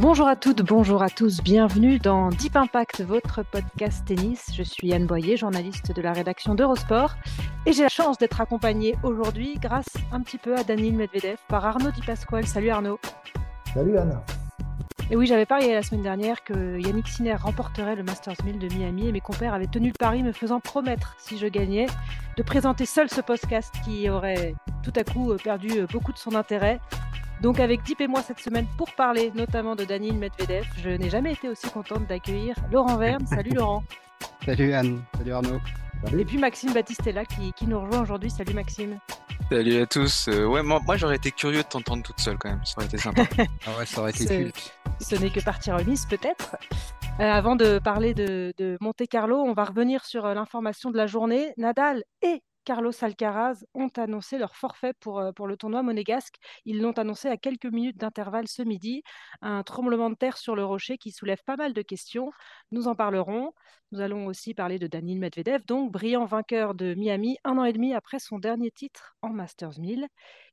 Bonjour à toutes, bonjour à tous, bienvenue dans Deep Impact, votre podcast tennis. Je suis Anne Boyer, journaliste de la rédaction d'Eurosport, et j'ai la chance d'être accompagnée aujourd'hui grâce un petit peu à Daniel Medvedev par Arnaud Di Pasquale. Salut Arnaud. Salut Anne. Et oui, j'avais parié la semaine dernière que Yannick Sinner remporterait le Masters 1000 de Miami et mes compères avaient tenu le pari me faisant promettre, si je gagnais, de présenter seul ce podcast qui aurait tout à coup perdu beaucoup de son intérêt. Donc avec Deep et moi cette semaine pour parler notamment de Daniel Medvedev, je n'ai jamais été aussi contente d'accueillir Laurent Verne. Salut Laurent. Salut Anne, salut Arnaud. Et puis Maxime Battistella qui, qui nous rejoint aujourd'hui. Salut Maxime. Salut à tous. Euh, ouais, moi, moi j'aurais été curieux de t'entendre toute seule quand même. Ça aurait été sympa. ah ouais, ça aurait été culte. Ce n'est que partie remise peut-être. Euh, avant de parler de, de Monte Carlo, on va revenir sur euh, l'information de la journée. Nadal et Carlos Alcaraz ont annoncé leur forfait pour, euh, pour le tournoi monégasque. Ils l'ont annoncé à quelques minutes d'intervalle ce midi. Un tremblement de terre sur le rocher qui soulève pas mal de questions. Nous en parlerons. Nous allons aussi parler de Daniil Medvedev, donc brillant vainqueur de Miami un an et demi après son dernier titre en Masters 1000.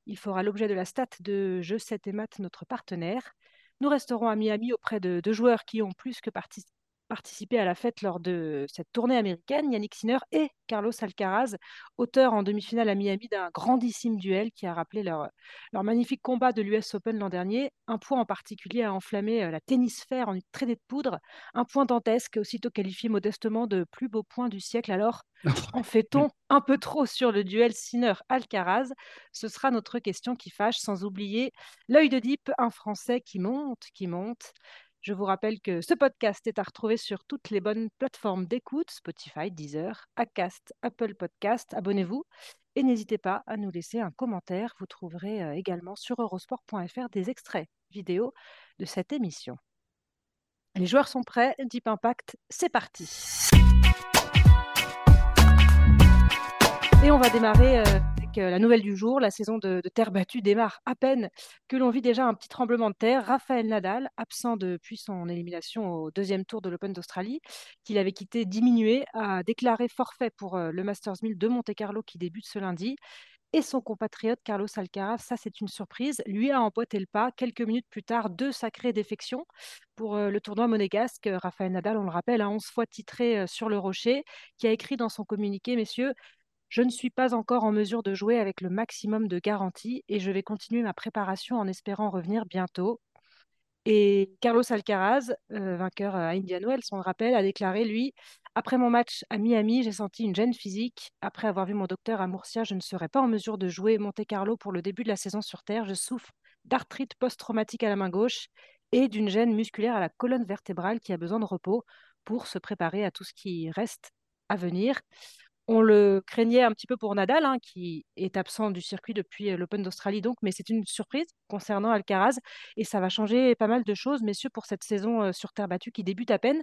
Il fera l'objet de la stat de Jeu 7 et Mat, notre partenaire. Nous resterons à Miami auprès de, de joueurs qui ont plus que participé participé à la fête lors de cette tournée américaine, Yannick Sinner et Carlos Alcaraz, auteurs en demi-finale à Miami d'un grandissime duel qui a rappelé leur, leur magnifique combat de l'US Open l'an dernier. Un point en particulier a enflammé euh, la tennisphère en une traînée de poudre, un point dantesque, aussitôt qualifié modestement de plus beau point du siècle. Alors, en fait-on un peu trop sur le duel Sinner-Alcaraz? Ce sera notre question qui fâche, sans oublier l'œil de Deep, un Français qui monte, qui monte. Je vous rappelle que ce podcast est à retrouver sur toutes les bonnes plateformes d'écoute, Spotify, Deezer, Acast, Apple Podcast. Abonnez-vous et n'hésitez pas à nous laisser un commentaire. Vous trouverez euh, également sur eurosport.fr des extraits vidéo de cette émission. Les joueurs sont prêts, Deep Impact, c'est parti. Et on va démarrer euh, euh, la nouvelle du jour, la saison de, terre battue démarre à peine que l'on vit déjà un petit tremblement de terre. Raphaël Nadal, absent depuis son élimination au deuxième tour de l'Open d'Australie, qu'il avait quitté diminué, a déclaré forfait pour euh, le Masters 1000 de Monte-Carlo qui débute ce lundi. Et son compatriote Carlos Alcaraz, ça c'est une surprise, lui a emboîté le pas quelques minutes plus tard, deux sacrées défections pour euh, le tournoi monégasque. Raphaël Nadal, on le rappelle, a 11 fois titré sur le rocher, qui a écrit dans son communiqué, messieurs, je ne suis pas encore en mesure de jouer avec le maximum de garantie et je vais continuer ma préparation en espérant revenir bientôt. Et Carlos Alcaraz, euh, vainqueur à Indian Wells, on le rappelle, a déclaré, lui, après mon match à Miami, j'ai senti une gêne physique. Après avoir vu mon docteur à Murcia, je ne serai pas en mesure de jouer Monte Carlo pour le début de la saison sur Terre. Je souffre d'arthrite post-traumatique à la main gauche et d'une gêne musculaire à la colonne vertébrale qui a besoin de repos pour se préparer à tout ce qui reste à venir. On le craignait un petit peu pour Nadal, hein, qui est absent du circuit depuis euh, l'Open d'Australie, donc, mais c'est une surprise concernant Alcaraz et ça va changer pas mal de choses, messieurs, pour cette saison euh, sur terre battue qui débute à peine.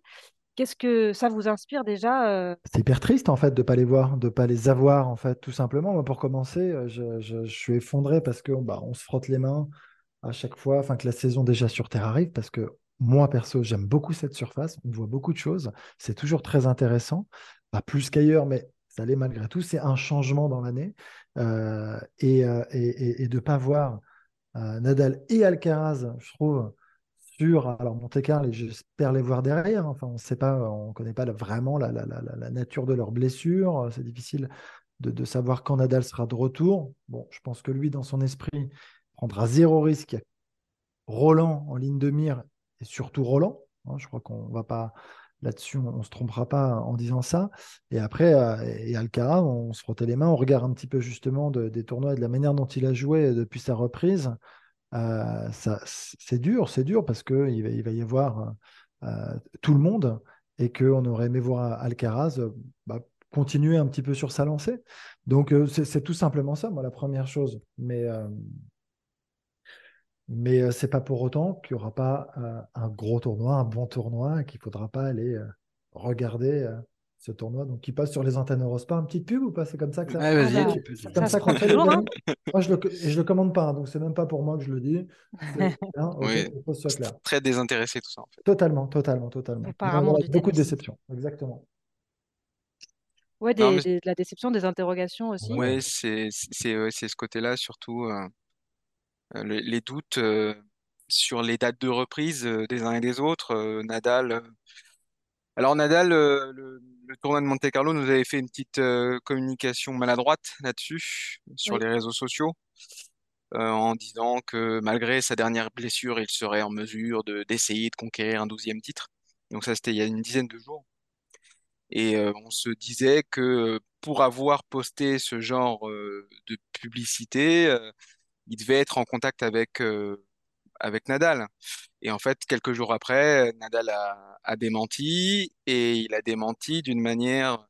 Qu'est-ce que ça vous inspire déjà euh? C'est hyper triste en fait de pas les voir, de pas les avoir en fait, tout simplement. Moi, pour commencer, je, suis effondré parce que bah, on se frotte les mains à chaque fois, enfin que la saison déjà sur terre arrive, parce que moi perso, j'aime beaucoup cette surface. On voit beaucoup de choses. C'est toujours très intéressant, pas plus qu'ailleurs, mais malgré tout. C'est un changement dans l'année. Euh, euh, et, de ne pas voir euh, Nadal et Alcaraz, je trouve, sur alors Monte Carlo, j'espère les voir derrière. Enfin, on sait pas, on ne connaît pas vraiment la, nature de leurs blessures. C'est difficile de, savoir quand Nadal sera de retour. Bon, je pense que lui, dans son esprit, prendra zéro risque. Roland en ligne de mire et surtout Roland. Hein, je crois qu'on va pas Là-dessus, on ne se trompera pas en disant ça. Et après, euh, et Alcaraz, on se frottait les mains, on regarde un petit peu justement des tournois et de la manière dont il a joué depuis sa reprise. Euh, c'est dur, c'est dur parce qu'il va, il va y avoir euh, tout le monde et qu'on aurait aimé voir Alcaraz bah, continuer un petit peu sur sa lancée. Donc, c'est tout simplement ça, moi, la première chose. Mais, mais c'est pas pour autant qu'il n'y aura pas un gros tournoi, un bon tournoi, qu'il ne faudra pas aller regarder ce tournoi. Donc, qui passe sur les antennes Eurosport. Une petite pub ou pas? C'est comme ça que ça ouais, vas-y, Ah bah, tu peux- ça- comme ça qu'on fait les toujours, gagnants. Moi, je le, et je le commande pas, hein, donc c'est même pas pour moi que je le dis. C'est bien, ok, Oui. il faut que ce soit clair. Très désintéressé tout ça en fait. Totalement, totalement, totalement. Non, du beaucoup de déceptions, exactement. Ouais, Non, des- mais- des- de la déception, des interrogations aussi. Ouais, c'est c'est ouais, c'est ce côté-là surtout euh, euh, le- les doutes euh, sur les dates de reprise euh, des uns et des autres. Euh, Nadal. euh, Alors Nadal, euh, le, le tournoi de Monte-Carlo nous avait fait une petite euh, communication maladroite là-dessus sur Oui. les réseaux sociaux euh, en disant que malgré sa dernière blessure, il serait en mesure de d'essayer de conquérir un douzième titre. Donc ça, c'était il y a une dizaine de jours. Et euh, on se disait que pour avoir posté ce genre euh, de publicité, euh, il devait être en contact avec, euh, avec Nadal. Et en fait, quelques jours après, Nadal a, a démenti et il a démenti d'une manière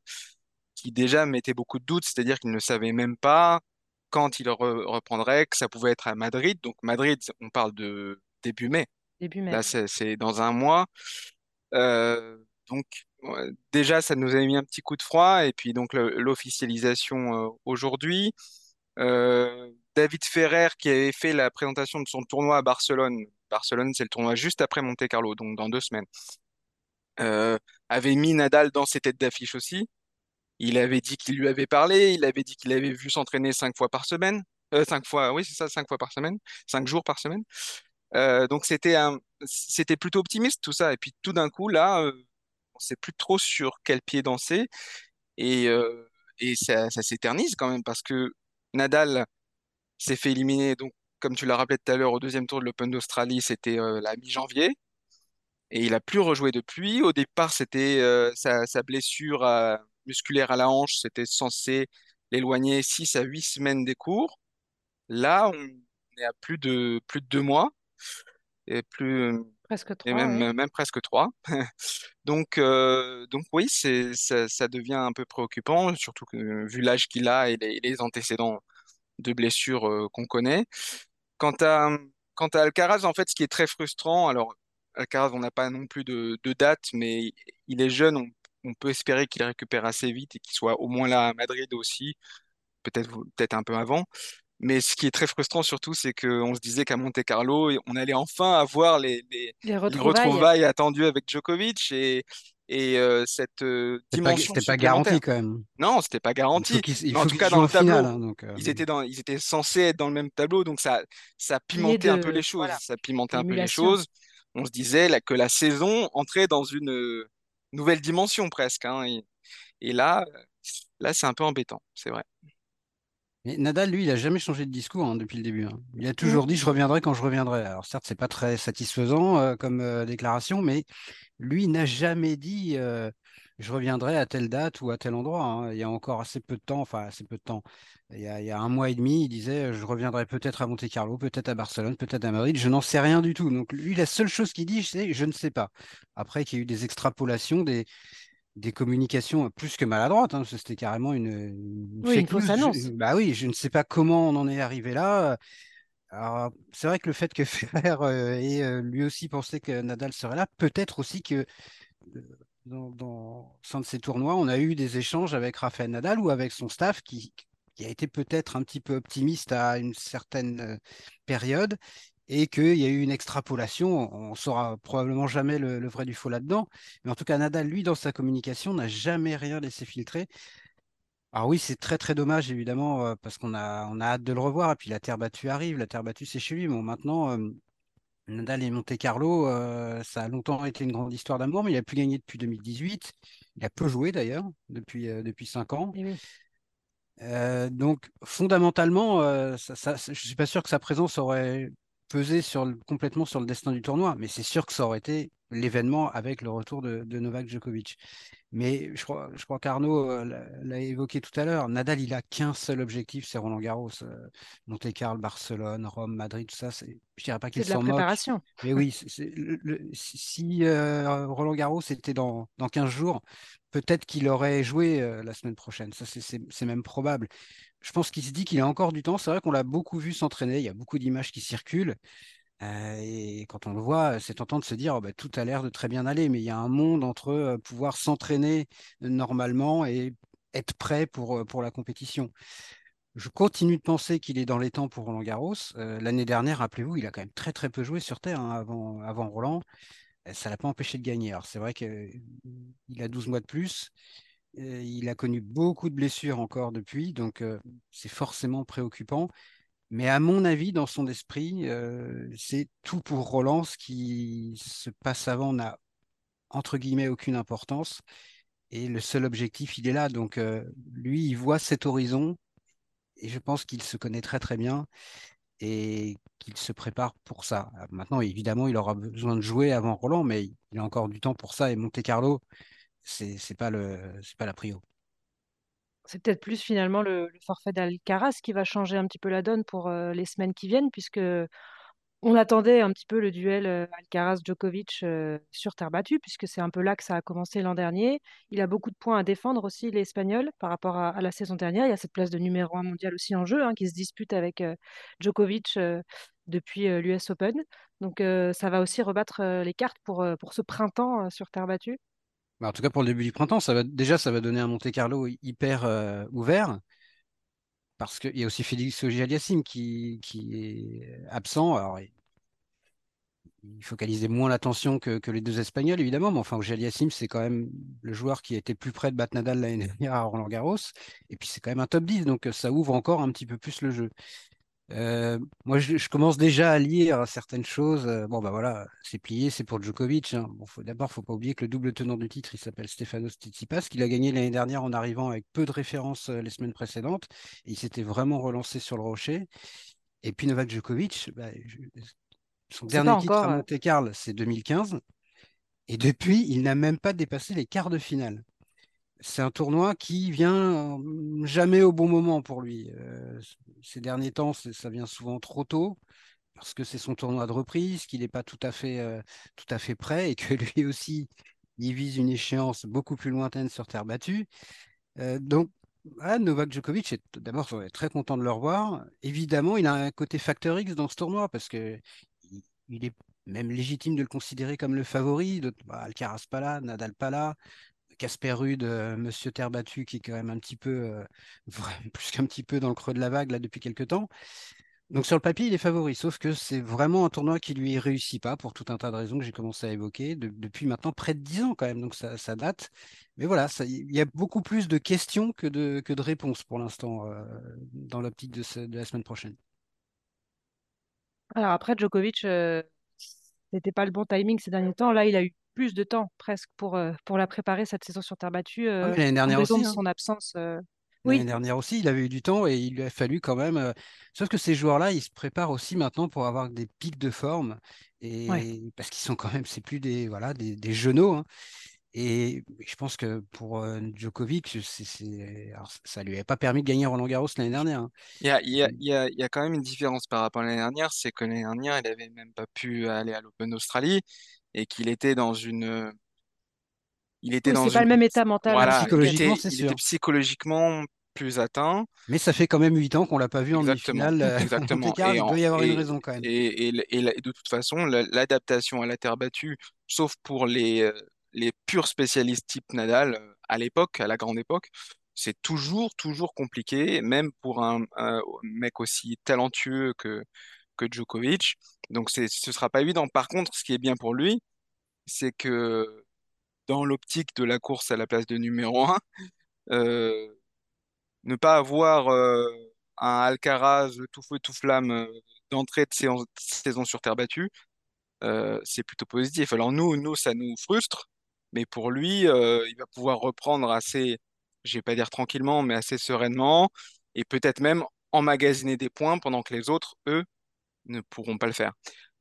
qui déjà mettait beaucoup de doutes, c'est-à-dire qu'il ne savait même pas quand il re- reprendrait, que ça pouvait être à Madrid. Donc Madrid, on parle de début mai. Début mai. Là, c'est dans un mois. Euh, donc, déjà, ça nous a mis un petit coup de froid. Et puis, donc, l'officialisation euh, aujourd'hui. Euh, David Ferrer, qui avait fait la présentation de son tournoi à Barcelone. Barcelone, c'est le tournoi juste après Monte-Carlo, donc dans deux semaines. Euh, avait mis Nadal dans ses têtes d'affiche aussi. Il avait dit qu'il lui avait parlé. Il avait dit qu'il avait vu s'entraîner cinq fois par semaine. Euh, cinq fois, oui, c'est ça, cinq fois par semaine, cinq jours par semaine. Euh, donc c'était c'était plutôt optimiste tout ça. Et puis tout d'un coup là, on sait plus trop sur quel pied danser et et ça s'éternise quand même parce que Nadal s'est fait éliminer. Donc comme tu l'as rappelé tout à l'heure au deuxième tour de l'Open d'Australie, c'était euh, la mi-janvier et il a plus rejoué depuis. Au départ, c'était euh, sa, sa blessure à- musculaire à la hanche, c'était censé l'éloigner 6 à 8 semaines des cours. Là, on est à plus de plus de deux mois et plus Presque et trois, même, ouais. même presque trois. Donc, euh, donc oui, ça, ça devient un peu préoccupant, surtout que vu l'âge qu'il a et les, les antécédents de blessures euh, qu'on connaît. Quant à, quant à Alcaraz, en fait, ce qui est très frustrant, alors Alcaraz, on n'a pas non plus de, de date, mais il est jeune, on, on peut espérer qu'il récupère assez vite et qu'il soit au moins là à Madrid aussi, peut-être peut-être un peu avant. Mais ce qui est très frustrant surtout, c'est qu'on se disait qu'à Monte-Carlo, on allait enfin avoir les, les, Les les retrouvailles. retrouvailles attendues avec Djokovic et, et euh, cette euh, C'était pas, dimension c'était pas garanti quand même. Non, c'était pas Il faut garanti. il en faut tout cas, dans le tableau, hein, donc, euh, ils étaient dans, ils étaient censés être dans le même tableau, donc ça, ça pimentait un peu les choses. voilà, Ça pimentait un peu les choses. On se disait là, que la saison entrait dans une euh, nouvelle dimension presque. hein, et, et là, là, c'est un peu embêtant, c'est vrai. Mais Nadal, lui, il a jamais changé de discours hein, depuis le début. hein. Il a Mm. toujours dit je reviendrai quand je reviendrai. Alors certes, c'est pas très satisfaisant euh, comme euh, déclaration, mais lui n'a jamais dit euh, je reviendrai à telle date ou à tel endroit. hein. Il y a encore assez peu de temps, enfin assez peu de temps. Il y a, il y a un mois et demi, il disait je reviendrai peut-être à Monte-Carlo, peut-être à Barcelone, peut-être à Madrid. Je n'en sais rien du tout. Donc lui, la seule chose qu'il dit, c'est je ne sais pas. Après, qu'il y a eu des extrapolations, des des communications plus que maladroites, hein, c'était carrément une, une Oui, une fake fausse news. Je- annonce. bah oui, je ne sais pas comment on en est arrivé là. C'est vrai que le fait que euh, ait euh, lui aussi pensé que Nadal serait là, peut-être aussi que euh, dans, dans sein de ces tournois, on a eu des échanges avec Rafael Nadal ou avec son staff qui, qui a été peut-être un petit peu optimiste à une certaine période et qu'il y a eu une extrapolation. On saura probablement jamais le, le vrai du faux là-dedans. Mais en tout cas, Nadal, lui, dans sa communication, n'a jamais rien laissé filtrer. Alors oui, c'est très très dommage évidemment euh, parce qu'on a on a hâte de le revoir et puis la terre battue arrive, la terre battue c'est chez lui. Bon maintenant euh, Nadal et Monte Carlo, euh, ça a longtemps été une grande histoire d'amour, mais il a plus gagné depuis 2018. Il a peu joué d'ailleurs depuis euh, depuis cinq ans. Oui. Euh, donc fondamentalement, ça, ça- je suis pas sûr que sa présence aurait pesé sur le- complètement sur le destin du tournoi, mais c'est sûr que ça aurait été l'événement avec le retour de, de Novak Djokovic. Mais je crois, je crois qu'Arnaud euh, l'a évoqué tout à l'heure. Nadal, il a qu'un seul objectif, c'est Roland Garros. Euh, Monte-Carlo, Barcelone, Rome, Madrid, tout ça. c'est- Je dirais pas qu'il s'en moque, préparation. mais oui, c'est- c'est le- le- si si, euh, Roland Garros était dans, dans 15 jours, peut-être qu'il aurait joué la semaine prochaine. Ça, c'est même probable. Je pense qu'il se dit qu'il a encore du temps. C'est vrai qu'on l'a beaucoup vu s'entraîner. Il y a beaucoup d'images qui circulent. et quand on le voit, c'est tentant de se dire oh, bah, tout a l'air de très bien aller, mais il y a un monde entre pouvoir s'entraîner normalement et être prêt pour, pour la compétition. Je continue de penser qu'il est dans les temps pour Roland Garros. L'année dernière, rappelez-vous, il a quand même très très peu joué sur Terre hein, avant, avant Roland. Ça ne l'a pas empêché de gagner. Alors c'est vrai qu'il a 12 mois de plus. Il a connu beaucoup de blessures encore depuis, donc c'est forcément préoccupant. Mais à mon avis, dans son esprit, c'est tout pour Roland. Ce qui se passe avant n'a entre guillemets aucune importance. Et le seul objectif, il est là. Donc lui, il voit cet horizon et je pense qu'il se connaît très très bien et qu'il se prépare pour ça. Maintenant, évidemment, il aura besoin de jouer avant Roland, mais il a encore du temps pour ça. Et Monte Carlo, c'est n'est pas le c'est pas la prio. C'est peut-être plus finalement le, forfait d'Alcaraz qui va changer un petit peu la donne pour euh, les semaines qui viennent, puisque on attendait un petit peu le duel euh, Alcaraz-Djokovic euh, sur terre battue, puisque c'est un peu là que ça a commencé l'an dernier. Il a beaucoup de points à défendre aussi, l'Espagnol, par rapport à, la saison dernière. Il y a cette place de numéro un mondial aussi en jeu, hein, qui se dispute avec Djokovic depuis l'US Open. Donc ça va aussi rebattre les cartes pour, pour ce printemps sur terre battue. Bah, en tout cas, pour le début du printemps, ça va, déjà, ça va donner un Monte Carlo hyper ouvert parce qu'il y a aussi Félix Auger-Aliassime qui, qui, est absent. Alors, il focalisait moins l'attention que, les deux Espagnols, évidemment, mais enfin, Auger-Aliassime, c'est quand même le joueur qui a été plus près de battre Nadal l'année dernière à Roland Garros. Et puis, c'est quand même un top 10, donc ça ouvre encore un petit peu plus le jeu. Euh, moi, je, commence déjà à lire certaines choses. Euh, bon, bah voilà, c'est plié, c'est pour Djokovic. Hein. Bon, faut, d'abord, faut pas oublier que le double tenant du titre, il s'appelle Stefanos Tsitsipas, qu'il a gagné l'année dernière en arrivant avec peu de références euh, les semaines précédentes. Et il s'était vraiment relancé sur le rocher. Et puis Novak Djokovic, bah, son dernier titre à Monte Carlo, c'est 2015. Et depuis, il n'a même pas dépassé les quarts de finale c'est un tournoi qui vient jamais au bon moment pour lui. Ces derniers temps, ça vient souvent trop tôt parce que c'est son tournoi de reprise, qu'il n'est pas tout à fait prêt et que lui aussi il vise une échéance beaucoup plus lointaine sur terre battue. Donc Novak Djokovic est d'abord très content de le revoir. Évidemment, il a un côté facteur X dans ce tournoi parce que il est même légitime de le considérer comme le favori. Bah, Alcaraz pas Nadal pas là, Casper Rude, euh, Monsieur Terre Battue, qui est quand même un petit peu, euh, plus qu'un petit peu dans le creux de la vague là depuis quelques temps. Donc sur le papier, il est favori, sauf que c'est vraiment un tournoi qui lui réussit pas pour tout un tas de raisons que j'ai commencé à évoquer depuis maintenant près de 10 ans quand même, donc ça, date. Mais voilà, il y a beaucoup plus de questions que de, réponses pour l'instant euh, dans l'optique de, la semaine prochaine. Alors après, Djokovic, n'était pas le bon timing ces derniers temps. Là, il a eu plus de temps presque pour, euh, pour la préparer, cette saison sur terre battue, euh, l'année dernière aussi, de hein. son absence. Euh, l'année dernière aussi, il avait eu du temps et il lui a fallu quand même. Sauf que ces joueurs-là, ils se préparent aussi maintenant pour avoir des pics de forme. Et parce qu'ils sont quand même, c'est plus des voilà des, des genoux. Hein. Et je pense que pour Djokovic, c'est, ça lui avait pas permis de gagner Roland Garros l'année dernière. Hein. Il y a, il y a, il y a, il y a quand même une différence par rapport à l'année dernière, c'est que l'année dernière, il avait même pas pu aller à l'Open d'Australie et qu'il était dans une. Il était dans pas le même état mental. Voilà, psychologiquement, il, était, il était psychologiquement plus atteint. Mais ça fait quand même 8 ans qu'on l'a pas vu en demi-finale. Euh, Exactement. il doit y avoir une raison quand même. Et, et, de toute façon, l'adaptation à la terre battue, sauf pour les, euh, les purs spécialistes type Nadal, euh, à l'époque, à la grande époque, c'est toujours, toujours compliqué, même pour un, un, mec aussi talentueux que, que Djokovic. Donc ce ne sera pas évident. Par contre, ce qui est bien pour lui, c'est que dans l'optique de la course à la place de numéro 1, euh, ne pas avoir euh, un Alcaraz tout feu tout flamme euh, d'entrée de saison sur terre battue, c'est plutôt positif. Alors nous, nous, ça nous frustre, mais pour lui, il va pouvoir reprendre assez, je vais pas dire tranquillement, mais assez sereinement, et peut-être même emmagasiner des points pendant que les autres, eux, ne pourront pas le faire.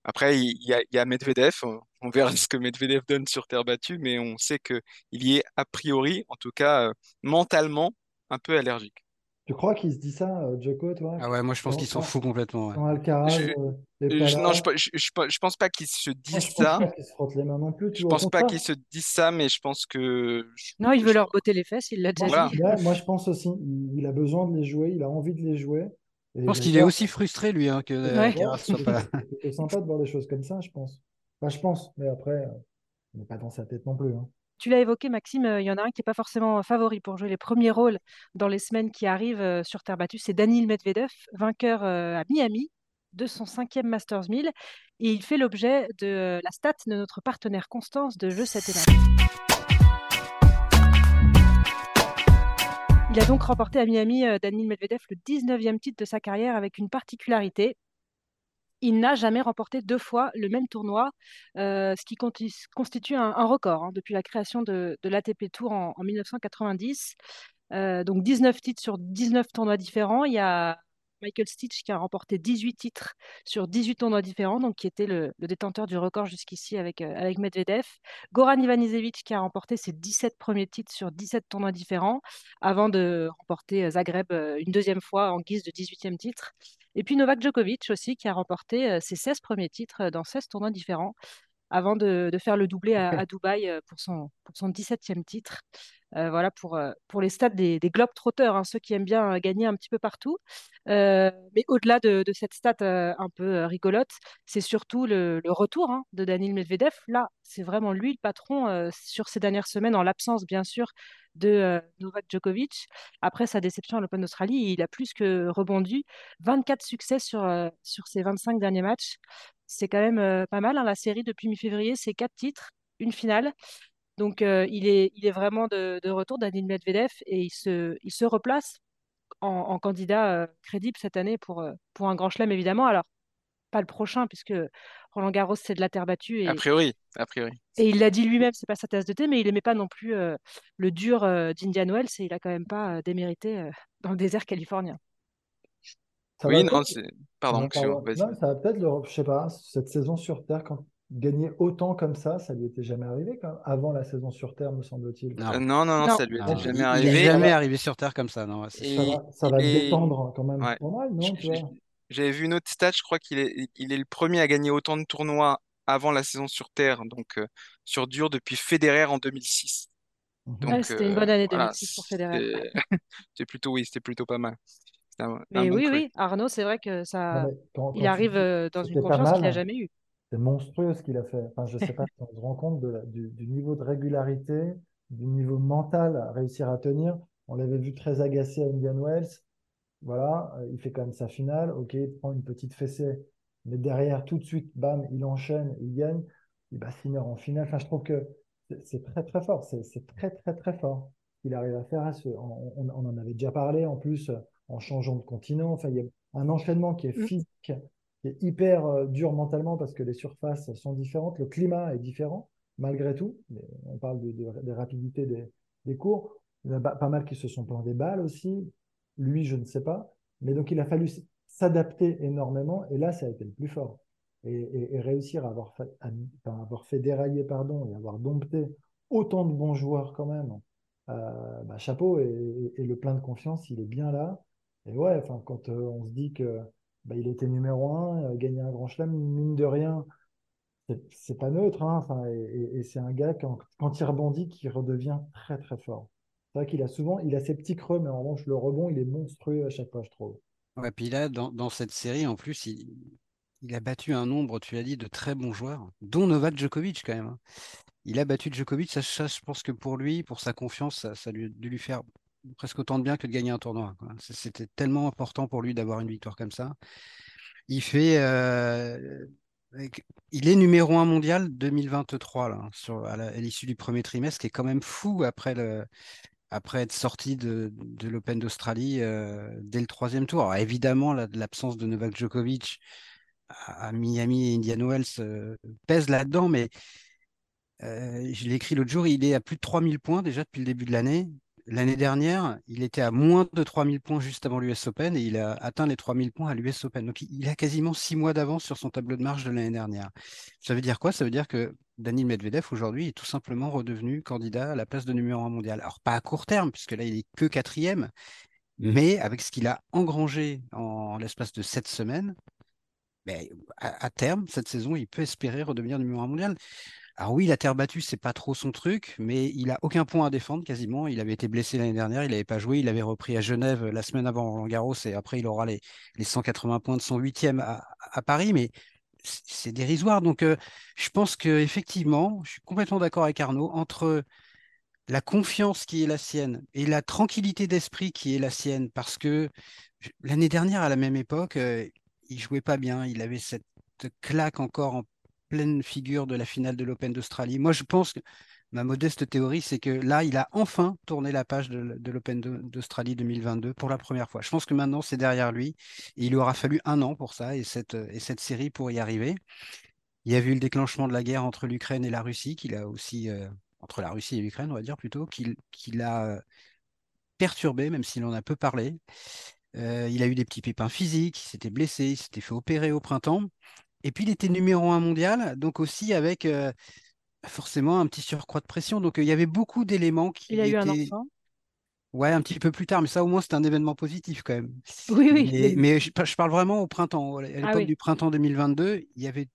Après, il y, a, Medvedev. On verra ce que Medvedev donne sur terre battue, mais on sait qu'il y est a priori, en tout cas euh, mentalement, un peu allergique. Tu crois qu'il se dit ça, euh, Djoko, toi? Ah ouais, moi je pense qu'il s'en fout complètement. Alcaraz Je, euh, pas je- non, je, je, je, je pense pas qu'ils se moi, disent je pense ça. pas qu'il se frotte les mains non plus, tu Je vois. Au pense pas qu'ils se disent ça, mais je pense que je- Non, il veut je- leur botter les fesses, il l'a déjà moi, dit. ouais, moi, je pense aussi. Il, il a besoin de les jouer, il a envie de les jouer. Je pense qu'il est aussi frustré, lui, hein, que euh, Ouais. Alcaraz soit pas là. c'est plutôt sympa de voir des choses comme ça, je pense. Enfin, je pense, mais après, euh, on n'est pas dans sa tête non plus. hein. Tu l'as évoqué, Maxime, euh, il y en a un qui n'est pas forcément favori pour jouer les premiers rôles dans les semaines qui arrivent euh, sur terre battue. C'est Daniil Medvedev, vainqueur euh, à Miami de son cinquième Masters 1000. Et il fait l'objet de euh, la stat de notre partenaire Constance de Jeux 7 Il a donc remporté à Miami, euh, Daniil Medvedev, le 19e titre de sa carrière avec une particularité. Il n'a jamais remporté deux fois le même tournoi, euh, ce qui constitue un, record hein, depuis la création de, l'ATP Tour en, en 1990. Euh, donc 19 titres sur 19 tournois différents. Il y a Michael Stitch qui a remporté 18 titres sur 18 tournois différents, donc qui était le, détenteur du record jusqu'ici avec, euh, avec Medvedev. Goran Ivanisevic qui a remporté ses 17 premiers titres sur 17 tournois différents avant de remporter Zagreb euh, une deuxième fois en guise de 18e titre. Et puis Novak Djokovic aussi qui a remporté euh, ses 16 premiers titres dans 16 tournois différents avant de, de faire le doublé à, à Dubaï euh, pour son, pour son 17e titre. Euh, voilà pour, euh, pour les stats des, des Globetrotters, hein, ceux qui aiment bien gagner un petit peu partout. Euh, mais au-delà de, de cette stat euh, un peu rigolote, c'est surtout le, le retour hein, de Daniil Medvedev. Là, c'est vraiment lui le patron sur ces dernières semaines, en l'absence bien sûr de Novak Djokovic. Après sa déception à l'Open d'Australie, il a plus que rebondi. 24 succès sur, sur ses 25 derniers matchs. C'est quand même pas mal. hein. La série depuis mi-février, c'est quatre titres, une finale. Donc il est, il est vraiment de, de retour, Daniil Medvedev, et il se, il se replace en, candidat crédible cette année pour, pour un grand chelem, évidemment. Alors, pas le prochain, puisque Roland Garros, c'est de la terre battue. A Et, priori, a priori. et il l'a dit lui-même, c'est pas sa tasse de thé, mais il aimait pas non plus euh, le dur euh, d'Indian Wells, et il a quand même pas euh, démérité euh, dans le désert californien. Ça Oui, va non. Pardon, non, excuse-moi, pardon. vas-y. Non, ça va peut-être, le- je sais pas, cette saison sur Terre, quand gagner autant comme ça, ça lui était jamais arrivé quand même, avant la saison sur Terre, me semble-t-il. Non. Non, non, non, Non. ça lui était jamais il, il est arrivé. jamais va- arrivé sur Terre comme ça, non. Ça va, ça va détendre quand même Ouais. pas mal, non, J- tu j- vois? J'avais vu une autre stat, je crois qu'il est, il est le premier à gagner autant de tournois avant la saison sur Terre, donc euh, sur dur depuis Federer en 2006. Mhm. Ouais, c'était une euh, bonne année voilà, 2006 pour Federer. c'est c'était plutôt, oui, c'était plutôt pas mal. Un Mais bon oui, cru. oui, Arnaud, c'est vrai que ça, quand, il quand arrive dis euh, dans une confiance qu'il n'a jamais eue. c'est monstrueux ce qu'il a fait. Enfin, je sais pas si on se rend compte de la- du, du niveau de régularité, du niveau mental à réussir à tenir. On l'avait vu très agacé à Indian Wells. Voilà, euh, il fait quand même sa finale. Ok, il prend une petite fessée, mais derrière, tout de suite, bam, il enchaîne, il gagne. Il bat Sinner en finale. Enfin, je trouve que c'est très, très fort. C'est très, très, très fort. Il arrive à faire. ce- On, on- on en avait déjà parlé en plus, en changeant de continent. Enfin, il y a un enchaînement qui est Mm. physique, qui est hyper euh, dur mentalement parce que les surfaces sont différentes. Le climat est différent, malgré tout. On parle de- de- des rapidités des, des cours. Il y en a pas mal qui se sont des balles aussi. Lui, je ne sais pas. Mais donc, il a fallu s'adapter énormément. Et là, ça a été le plus fort. Et, réussir à avoir fait, dérailler, pardon, et avoir dompté autant de bons joueurs quand même. euh, bah, chapeau. Et, le plein de confiance, il est bien là. Et ouais, enfin, quand euh, on se dit que bah, il était numéro un, euh, gagner un grand chelem, mine de rien, c'est pas neutre. hein. Et c'est un gars, quand il rebondit, qui redevient très très fort. C'est vrai qu'il a souvent, il a ses petits creux, mais en revanche, le rebond, il est monstrueux à chaque fois, je trouve. Ouais, puis là, dans, cette série, en plus, il, a battu un nombre, tu l'as dit, de très bons joueurs, dont Novak Djokovic quand même. hein. Il a battu Djokovic, ça, je pense que pour lui, pour sa confiance, ça, ça lui a dû lui faire presque autant de bien que de gagner un tournoi. C'était tellement important pour lui d'avoir une victoire comme ça. Il fait, euh, il est numéro un mondial 2023 là, sur, à l'issue du premier trimestre, qui est quand même fou après le, après être sorti de, l'Open d'Australie euh, dès le troisième tour. Alors, évidemment, la- l'absence de Novak Djokovic à, Miami et Indian Wells euh, pèse là-dedans, mais euh, je l'ai écrit l'autre jour, il est à plus de 3000 points déjà depuis le début de l'année. L'année dernière, il était à moins de 3000 points juste avant l'US Open et il a atteint les 3000 points à l'US Open. Donc il a quasiment six mois d'avance sur son tableau de marche de l'année dernière. Ça veut dire quoi? Ça veut dire que Daniil Medvedev aujourd'hui est tout simplement redevenu candidat à la place de numéro un mondial. Alors pas à court terme, puisque là il est que quatrième, Mais avec ce qu'il a engrangé en, l'espace de sept semaines, mais à, terme, cette saison, il peut espérer redevenir numéro un mondial. Alors oui, la terre battue, c'est pas trop son truc, mais il a aucun point à défendre quasiment. Il avait été blessé l'année dernière, il n'avait pas joué, il avait repris à Genève la semaine avant Roland Garros et après il aura les, les 180 points de son huitième à, à Paris, mais c'est dérisoire. Donc euh, je pense que effectivement, je suis complètement d'accord avec Arnaud entre la confiance qui est la sienne et la tranquillité d'esprit qui est la sienne, parce que l'année dernière à la même époque, euh, il jouait pas bien, il avait cette claque encore en pleine figure de la finale de l'Open d'Australie. Moi, je pense que ma modeste théorie, c'est que là, il a enfin tourné la page de, l'Open d'Australie 2022 pour la première fois. Je pense que maintenant, c'est derrière lui. Il aura fallu un an pour ça et cette, et cette série pour y arriver. Il y a eu le déclenchement de la guerre entre l'Ukraine et la Russie, qu'il a aussi, euh, entre la Russie et l'Ukraine, on va dire plutôt, qu'il a euh, perturbé, même s'il en a peu parlé. Euh, il a eu des petits pépins physiques, il s'était blessé, il s'était fait opérer au printemps. Et puis, il était numéro un mondial, donc aussi avec forcément un petit surcroît de pression. Donc, euh, il y avait beaucoup d'éléments qui. Il a eu un enfant Ouais, un petit peu plus tard, mais ça, au moins, c'est un événement positif quand même. Oui, oui. Mais, je, parle vraiment au printemps. À ah l'époque du printemps 2022, il y avait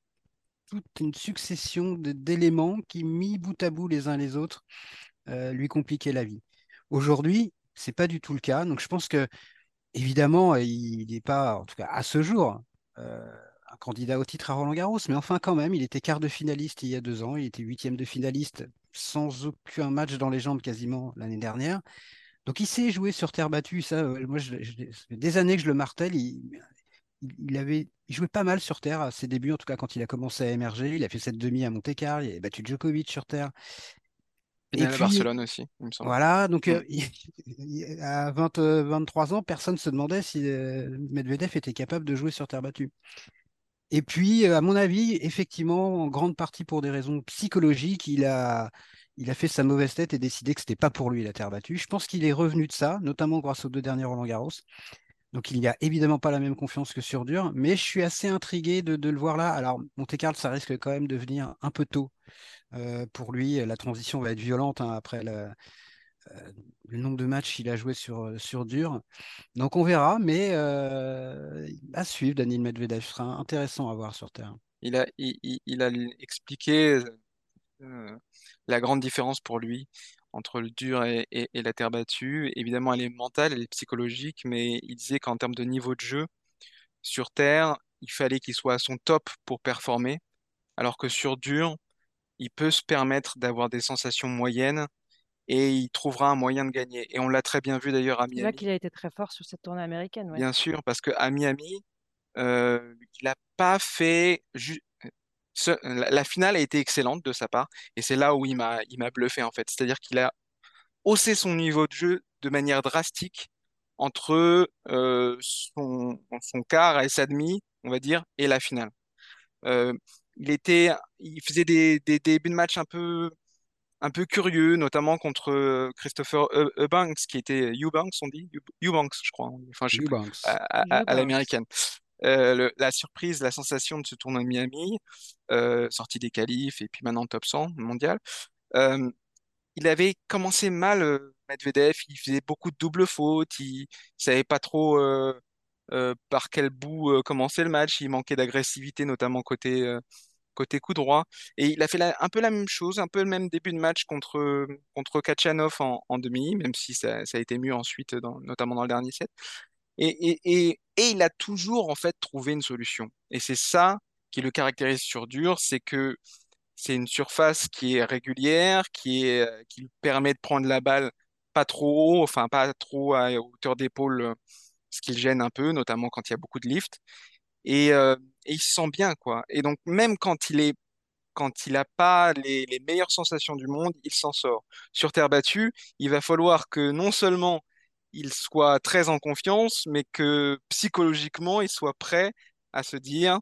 toute une succession d'éléments qui, mis bout à bout les uns les autres, euh, lui compliquaient la vie. Aujourd'hui, c'est pas du tout le cas. Donc, je pense que, évidemment, il n'est pas, en tout cas à ce jour, un candidat au titre à Roland Garros, mais enfin quand même, il était quart de finaliste il y a deux ans, il était huitième de finaliste sans aucun match dans les jambes quasiment l'année dernière. Donc il sait jouer sur terre battue, ça, euh, moi, je, des années que je le martèle, il, il, avait, il jouait pas mal sur terre à ses débuts, en tout cas quand il a commencé à émerger. Il a fait cette demi à Monte-Carlo, il a battu Djokovic sur terre. Et à Barcelone aussi, il me semble. Voilà, donc euh, à 20, 23 euh, ans, personne ne se demandait si Medvedev était capable de jouer sur terre battue. Et puis, euh, à mon avis, effectivement, en grande partie pour des raisons psychologiques, il a, il a fait sa mauvaise tête et décidé que ce n'était pas pour lui la terre battue. Je pense qu'il est revenu de ça, notamment grâce aux deux derniers Roland Garros. Donc, il n'y a évidemment pas la même confiance que sur dur, mais je suis assez intrigué de, le voir là. Alors, Monte Carlo, ça risque quand même de venir un peu tôt euh, pour lui. La transition va être violente hein, après la, le nombre de matchs qu'il a joué sur, euh, sur dur. Donc on verra, mais euh, à suivre, Daniel Medvedev sera intéressant à voir sur terre. Il a, il, a expliqué la grande différence pour lui entre le dur et, la terre battue. Évidemment, elle est mentale, elle est psychologique, mais il disait qu'en termes de niveau de jeu, sur terre, il fallait qu'il soit à son top pour performer, alors que sur dur, il peut se permettre d'avoir des sensations moyennes et il trouvera un moyen de gagner. Et on l'a très bien vu d'ailleurs à Miami. C'est là qu'il a été très fort sur cette tournée américaine. Bien sûr, parce qu'à Miami, euh, il n'a pas fait. La finale a été excellente de sa part, et c'est là où il m'a il m'a bluffé en fait. C'est-à-dire qu'il a haussé son niveau de jeu de manière drastique entre euh, son, son quart et sa demi, on va dire, et la finale. Euh, il était, il faisait des, des débuts de match un peu un peu curieux, notamment contre euh, Christopher Eubanks, qui était Eubanks, on dit? Eubanks, je crois. Enfin, je à, l'américaine. Euh, la surprise, la sensation de ce tournoi de Miami, euh, sorti des qualifs et puis maintenant top 100 mondial. il avait commencé mal, Medvedev, il faisait beaucoup de doubles fautes, il, ne savait pas trop par quel bout commencer le match, il manquait d'agressivité, notamment côté côté coup droit. Et il a fait un peu la même chose, un peu le même début de match contre, contre Kachanov en, demi, même si ça, a été mieux ensuite, notamment dans le dernier set. Et, et, il a toujours en fait trouvé une solution. Et c'est ça qui le caractérise sur dur, c'est que c'est une surface qui est régulière, qui, est, qui lui permet de prendre la balle pas trop haut, enfin pas trop à hauteur d'épaule, ce qui le gêne un peu, notamment quand il y a beaucoup de lift. Et, euh, et il se sent bien, quoi. Et donc, même quand il est quand il n'a pas les, meilleures sensations du monde, il s'en sort. Sur terre battue, il va falloir que non seulement il soit très en confiance, mais que psychologiquement, il soit prêt à se dire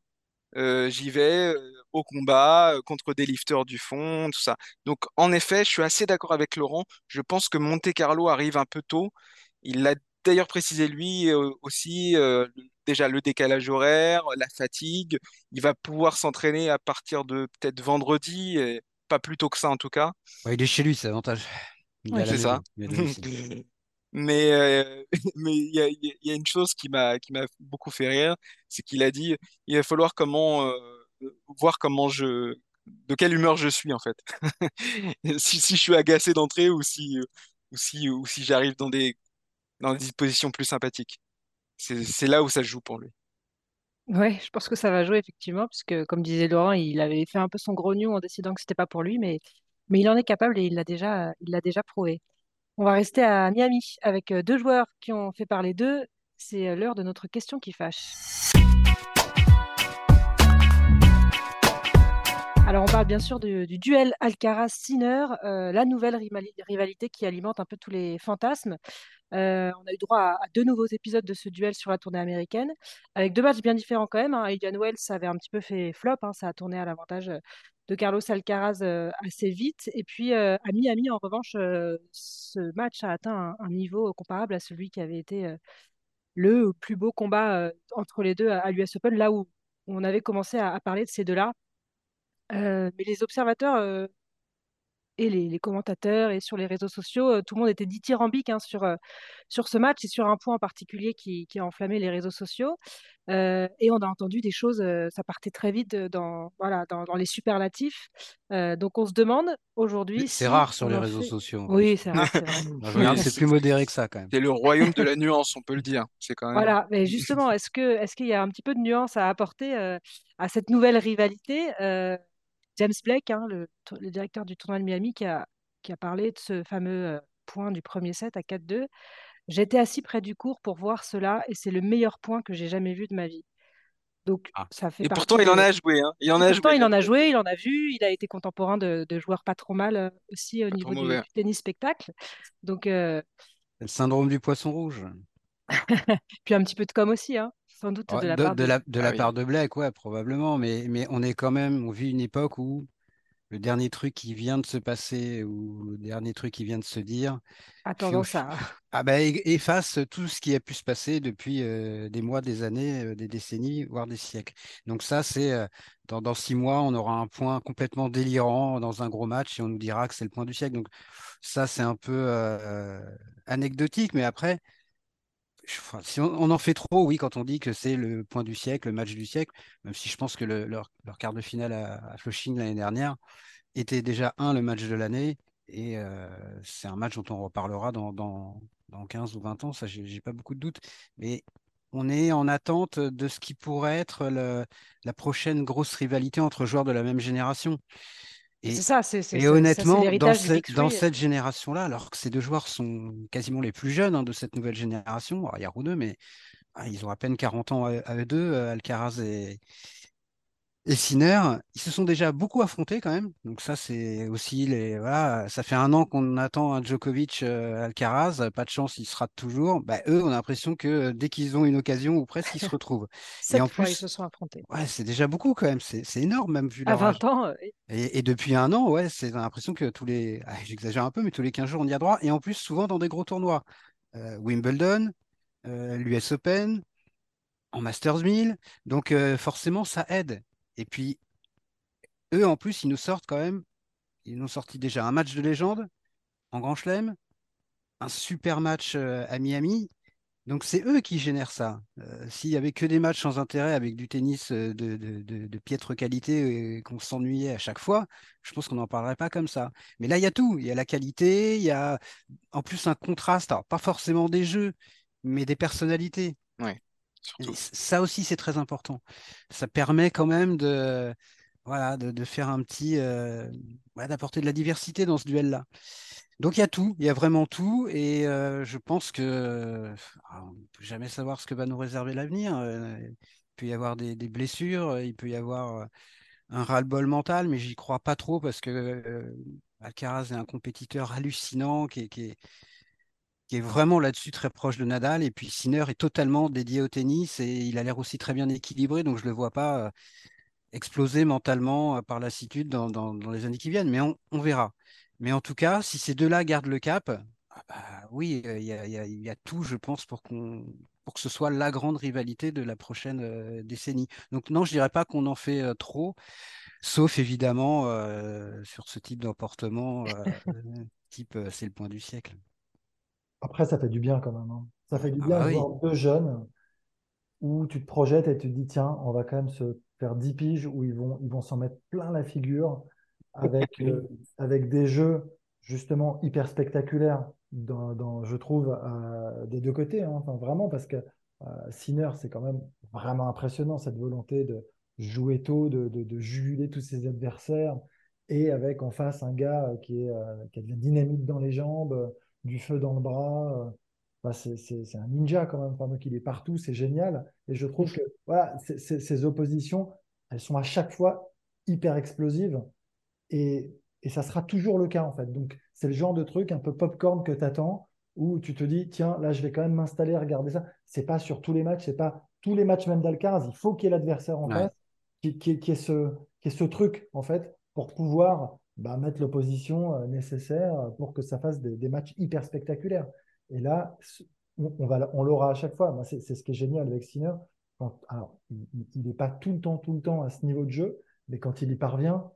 euh, j'y vais euh, au combat euh, contre des lifters du fond, tout ça. Donc, en effet, je suis assez d'accord avec Laurent. Je pense que Monte Carlo arrive un peu tôt. Il l'a d'ailleurs précisé lui aussi déjà le décalage horaire, la fatigue. Il va pouvoir s'entraîner à partir de peut-être vendredi, et pas plus tôt que ça en tout cas. il est chez lui, c'est avantage. c'est ça. Mais euh, mais il y a, il y a une chose qui m'a qui m'a beaucoup fait rire, c'est qu'il a dit il va falloir comment euh, voir comment je de quelle humeur je suis en fait. Si, si je suis agacé d'entrée ou si ou si ou si j'arrive dans des dans des dispositions plus sympathiques. C'est là où ça joue pour lui. Ouais, je pense que ça va jouer effectivement, puisque comme disait Laurent, il avait fait un peu son grognon en décidant que c'était pas pour lui, mais, mais il en est capable et il l'a déjà, il l'a déjà prouvé. On va rester à Miami avec euh, deux joueurs qui ont fait parler d'eux. C'est euh, l'heure de notre question qui fâche. Alors, on parle bien sûr du, du duel Alcaraz-Sinner, euh, la nouvelle rivali- rivalité qui alimente un peu tous les fantasmes. Euh, on a eu droit à, deux nouveaux épisodes de ce duel sur la tournée américaine, avec deux matchs bien différents quand même. Hein. Indian Wells avait un petit peu fait flop, hein, ça a tourné à l'avantage euh, de Carlos Alcaraz assez vite. Et puis à Miami, en revanche, ce match a atteint un, niveau comparable à celui qui avait été le plus beau combat entre les deux à, l'US Open, là où on avait commencé à parler de ces deux-là. Euh, mais les observateurs euh, et les, les commentateurs et sur les réseaux sociaux, euh, tout le monde était dithyrambique hein, sur, euh, sur ce match et sur un point en particulier qui, qui a enflammé les réseaux sociaux. Euh, et on a entendu des choses, euh, ça partait très vite dans, voilà, dans, dans les superlatifs. Euh, donc on se demande aujourd'hui C'est si rare sur on les réseaux fait... sociaux. Oui, c'est rare, c'est plus modéré que ça quand même. c'est le royaume de la nuance, on peut le dire. C'est quand même. Voilà, mais justement, est-ce que, est-ce qu'il y a un petit peu de nuance à apporter euh, à cette nouvelle rivalité Euh, James Blake, hein, le, directeur du tournoi de Miami, qui a, qui a parlé de ce fameux euh, point du premier set à 4-2. J'étais assis près du court pour voir cela et c'est le meilleur point que j'ai jamais vu de ma vie. Donc, Ah. ça fait Et pourtant, il en a joué, hein. Il en a pourtant, joué, il en a joué, il en a vu, il a été contemporain de, de joueurs pas trop mal euh, aussi au Pas niveau du, tennis spectacle. Donc, euh, le syndrome du poisson rouge. puis un petit peu de com aussi, hein, sans doute de la De, part de de... la, de Ah la oui. part de Blake, ouais, probablement. Mais, mais on est quand même, on vit une époque où le dernier truc qui vient de se passer ou le dernier truc qui vient de se dire, a puis au tendance fi- à... ah bah, efface tout ce qui a pu se passer depuis euh, des mois, des années, euh, des décennies, voire des siècles. Donc ça, c'est euh, dans, dans six mois, on aura un point complètement délirant dans un gros match et on nous dira que c'est le point du siècle. Donc ça, c'est un peu euh, anecdotique, mais après, si on, en fait trop, oui, quand on dit que c'est le point du siècle, le match du siècle, même si je pense que le- leur, quart de finale à, Flushing l'année dernière était déjà un, le match de l'année, et euh, c'est un match dont on reparlera dans, dans, dans 15 ou 20 ans, ça, j'ai pas beaucoup de doutes. Mais on est en attente de ce qui pourrait être la prochaine grosse rivalité entre joueurs de la même génération. C'est Et, ça, c'est c'est- et c'est- ça, c'est honnêtement, dans, cette- dans génération-là, alors que ces deux joueurs sont quasiment les plus jeunes hein, de cette nouvelle génération, alors, il y a mais ah, ils ont à peine 40 ans à, à eux deux, euh, Alcaraz et, et Sinner, ils se sont déjà beaucoup affrontés quand même. Donc ça, c'est aussi les voilà, ça fait un an qu'on attend un Djokovic euh, Alcaraz, pas de chance, il se rate toujours. Bah, eux, on a l'impression que euh, dès qu'ils ont une occasion ou presque, ils se retrouvent. Et en fois, ils se plus, sont affrontés. ouais, c'est déjà beaucoup quand même. C'est énorme même vu À leur âge. 20 ans, euh, Et, et depuis un an, ouais, c'est l'impression que tous les, ah, j'exagère un peu, mais tous les 15 jours, on y a droit. Et en plus, souvent dans des gros tournois. Euh, Wimbledon, l'US Open, en Masters 1000. Donc euh, forcément, ça aide. Et puis, eux, en plus, ils nous sortent quand même, ils nous sorti déjà un match de légende en Grand Chelem, un super match euh, à Miami. Donc c'est eux qui génèrent ça. Euh, S'il y avait que des matchs sans intérêt avec du tennis euh, de, de- piètre qualité et qu'on s'ennuyait à chaque fois, je pense qu'on n'en parlerait pas comme ça. Mais là, il y a tout. Il y a la qualité, il y a en plus un contraste, alors pas forcément des jeux, mais des personnalités. Ça aussi, c'est très important. Ça permet quand même de, voilà, de, faire un petit, euh, d'apporter de la diversité dans ce duel-là. Donc il y a tout, il y a vraiment tout, et euh, je pense que ah, on ne peut jamais savoir ce que va nous réserver l'avenir. Euh, il peut y avoir des, blessures, il peut y avoir un ras-le-bol mental, mais j'y crois pas trop parce que Alcaraz est un compétiteur hallucinant qui est, qui est vraiment là-dessus très proche de Nadal, et puis Sinner est totalement dédié au tennis et il a l'air aussi très bien équilibré, donc je le vois pas euh, exploser mentalement euh, par lassitude dans, dans- dans les années qui viennent, mais on, on verra. Mais en tout cas, si ces deux-là gardent le cap, ah bah oui, euh, il y a, y y tout, je pense, pour qu'on, pour que ce soit la grande rivalité de la prochaine euh, décennie. Donc non, je dirais pas qu'on en fait euh, trop, sauf évidemment euh, sur ce type d'emportement, type c'est le point du siècle. Après, ça fait du bien quand même. hein. Ça fait du Ah bien bah de oui. voir deux jeunes où tu te projettes et tu te dis, tiens, on va quand même se faire 10 piges où ils vont, ils vont s'en mettre plein la figure avec, euh, avec des jeux justement hyper spectaculaires, dans, dans- je trouve, euh, des deux côtés. hein. Enfin, vraiment, parce que euh, Sinner, c'est quand même vraiment impressionnant, cette volonté de jouer tôt, de, de, de juguler tous ses adversaires, et avec en face un gars euh, qui, est, qui a de la dynamite dans les jambes, du feu dans le bras. euh, Enfin, c'est un ninja quand même. Enfin, donc il est partout, c'est génial. Et je trouve que voilà, ces oppositions, elles sont à chaque fois hyper explosives. Et, et ça sera toujours le cas en fait. Donc c'est le genre de truc un peu popcorn que tu attends, où tu te dis, tiens, là je vais quand même m'installer regarder ça. C'est pas sur tous les matchs, c'est pas tous les matchs même d'Alcaraz. Il faut qu'il y ait l'adversaire en Ouais. face, qui, qui, qui ait ce, qui ait ce truc en fait, pour pouvoir bah, mettre l'opposition euh, nécessaire pour que ça fasse des, des matchs hyper spectaculaires. Et là, on, on va, on l'aura à chaque fois. C'est c'est ce qui est génial avec Sinner. Alors, il n'est pas tout le temps, tout le temps à ce niveau de jeu, mais quand il y parvient,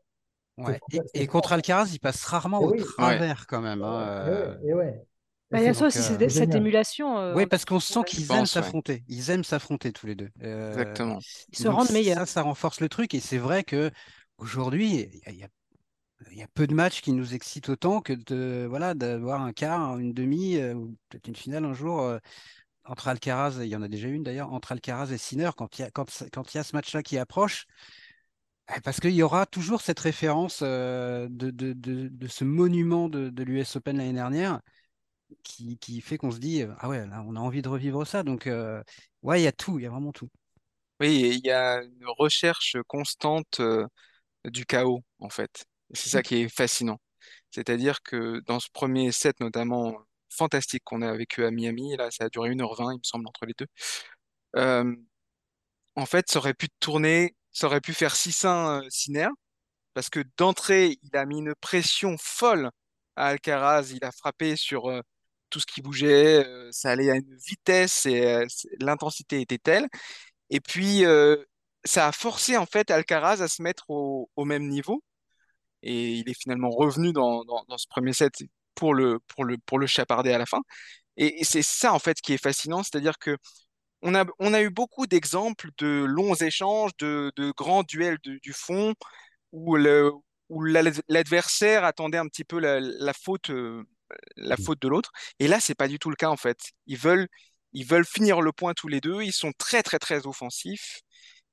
Ouais. Et, contre Alcaraz, il passe rarement Et au oui. travers quand même. hein, Et euh, ouais, et ouais. Bah, il y a ça aussi, euh, cette émulation. euh, Oui, parce qu'on sent qu'ils aiment ouais. s'affronter. Ils aiment s'affronter tous les deux. Euh, Exactement. Ils se donc rendent ça, meilleurs. ça renforce le truc. Et c'est vrai que aujourd'hui, il y y a- il y a peu de matchs qui nous excitent autant que de voilà d'avoir un quart, une demi, euh, ou peut-être une finale un jour euh, entre Alcaraz. Il y en a déjà une d'ailleurs entre Alcaraz et Sinner quand il y a quand, il y a ce match-là qui approche. eh, Parce qu'il y aura toujours cette référence euh, de, de, de, ce monument de, l'US Open l'année dernière qui, qui fait qu'on se dit ah ouais là on a envie de revivre ça donc ouais il y a tout il y a vraiment tout Oui, il y a une recherche constante du chaos, en fait. C'est ça qui est fascinant. C'est-à-dire que dans ce premier set, notamment fantastique qu'on a vécu à Miami, là, ça a duré 1h20, il me semble, entre les deux. euh, en fait, ça aurait pu tourner, ça aurait pu faire 6-1 euh, Sinner, parce que d'entrée, il a mis une pression folle à Alcaraz, il a frappé sur euh, tout ce qui bougeait, euh, ça allait à une vitesse et euh, l'intensité était telle. Et puis, euh, ça a forcé en fait Alcaraz à se mettre au même niveau. Et il est finalement revenu dans, dans, ce premier set pour le, pour le, pour le chaparder à la fin. Et, c'est ça en fait qui est fascinant, c'est-à-dire que on a, on a eu beaucoup d'exemples de longs échanges, de, de grands duels du fond, où le, où l'adversaire attendait un petit peu la, la faute, euh, la faute de l'autre. Et là, c'est pas du tout le cas en fait. Ils veulent, ils veulent finir le point tous les deux. Ils sont très très très offensifs.